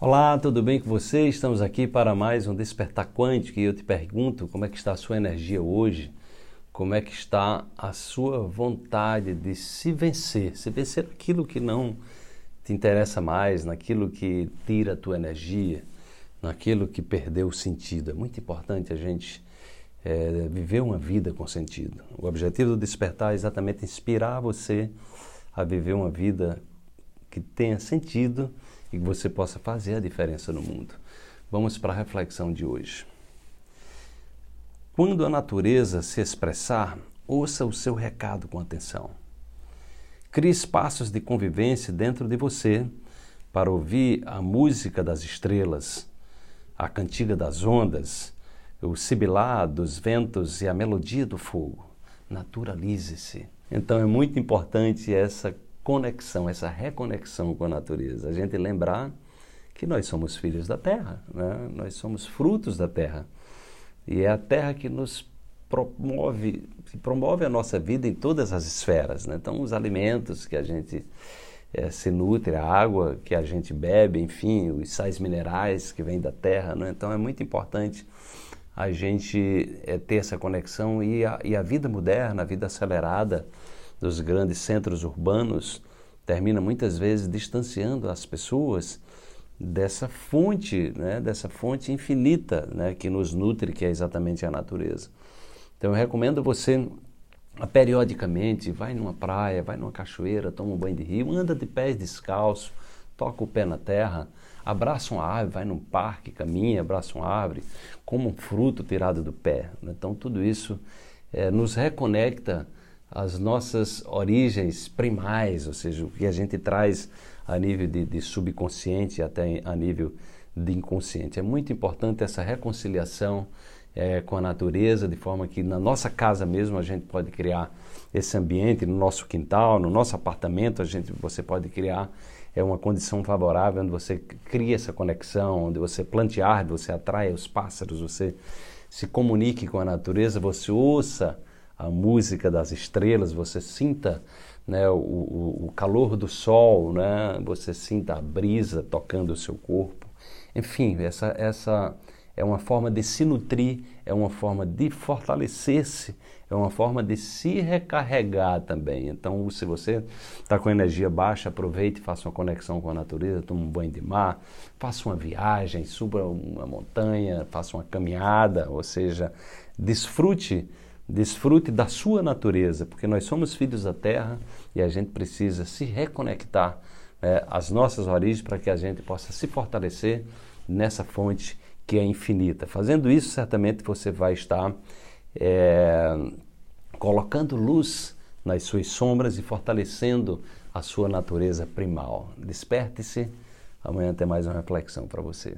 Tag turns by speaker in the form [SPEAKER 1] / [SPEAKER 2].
[SPEAKER 1] Olá, tudo bem com você? Estamos aqui para mais um Despertar Quântico e eu te pergunto como é que está a sua energia hoje, como é que está a sua vontade de se vencer, se vencer aquilo que não te interessa mais, naquilo que tira a tua energia, naquilo que perdeu o sentido. É muito importante a gente é, viver uma vida com sentido. O objetivo do Despertar é exatamente inspirar você a viver uma vida que tenha sentido e que você possa fazer a diferença no mundo. Vamos para a reflexão de hoje. Quando a natureza se expressar, ouça o seu recado com atenção. Crie espaços de convivência dentro de você para ouvir a música das estrelas, a cantiga das ondas, o sibilar dos ventos e a melodia do fogo. Naturalize-se. Então é muito importante essa conexão, essa reconexão com a natureza. A gente lembrar que nós somos filhos da terra, né? nós somos frutos da terra. E é a terra que nos promove, que promove a nossa vida em todas as esferas. Né? Então, os alimentos que a gente é, se nutre, a água que a gente bebe, enfim, os sais minerais que vêm da terra. Né? Então, é muito importante a gente é, ter essa conexão e a, e a vida moderna, a vida acelerada, dos grandes centros urbanos termina muitas vezes distanciando as pessoas dessa fonte, né, dessa fonte infinita né, que nos nutre, que é exatamente a natureza. Então eu recomendo você periodicamente, vai numa praia, vai numa cachoeira, toma um banho de rio, anda de pés descalço, toca o pé na terra, abraça uma árvore, vai num parque, caminha, abraça uma árvore, como um fruto tirado do pé. Então tudo isso é, nos reconecta as nossas origens primais, ou seja, o que a gente traz a nível de, de subconsciente até a nível de inconsciente. É muito importante essa reconciliação é, com a natureza, de forma que na nossa casa mesmo a gente pode criar esse ambiente, no nosso quintal, no nosso apartamento, a gente, você pode criar é uma condição favorável onde você cria essa conexão, onde você plante árvore, você atrai os pássaros, você se comunique com a natureza, você ouça a música das estrelas, você sinta né, o, o, calor do sol, né, você sinta a brisa tocando o seu corpo. Enfim, essa, essa é uma forma de se nutrir, é uma forma de fortalecer-se, é uma forma de se recarregar também. Então, se você está com energia baixa, aproveite, faça uma conexão com a natureza, tome um banho de mar, faça uma viagem, suba uma montanha, faça uma caminhada, ou seja, desfrute Desfrute da sua natureza, porque nós somos filhos da terra e a gente precisa se reconectar né, às nossas origens para que a gente possa se fortalecer nessa fonte que é infinita. Fazendo isso, certamente você vai estar é, colocando luz nas suas sombras e fortalecendo a sua natureza primal. Desperte-se. Amanhã tem mais uma reflexão para você.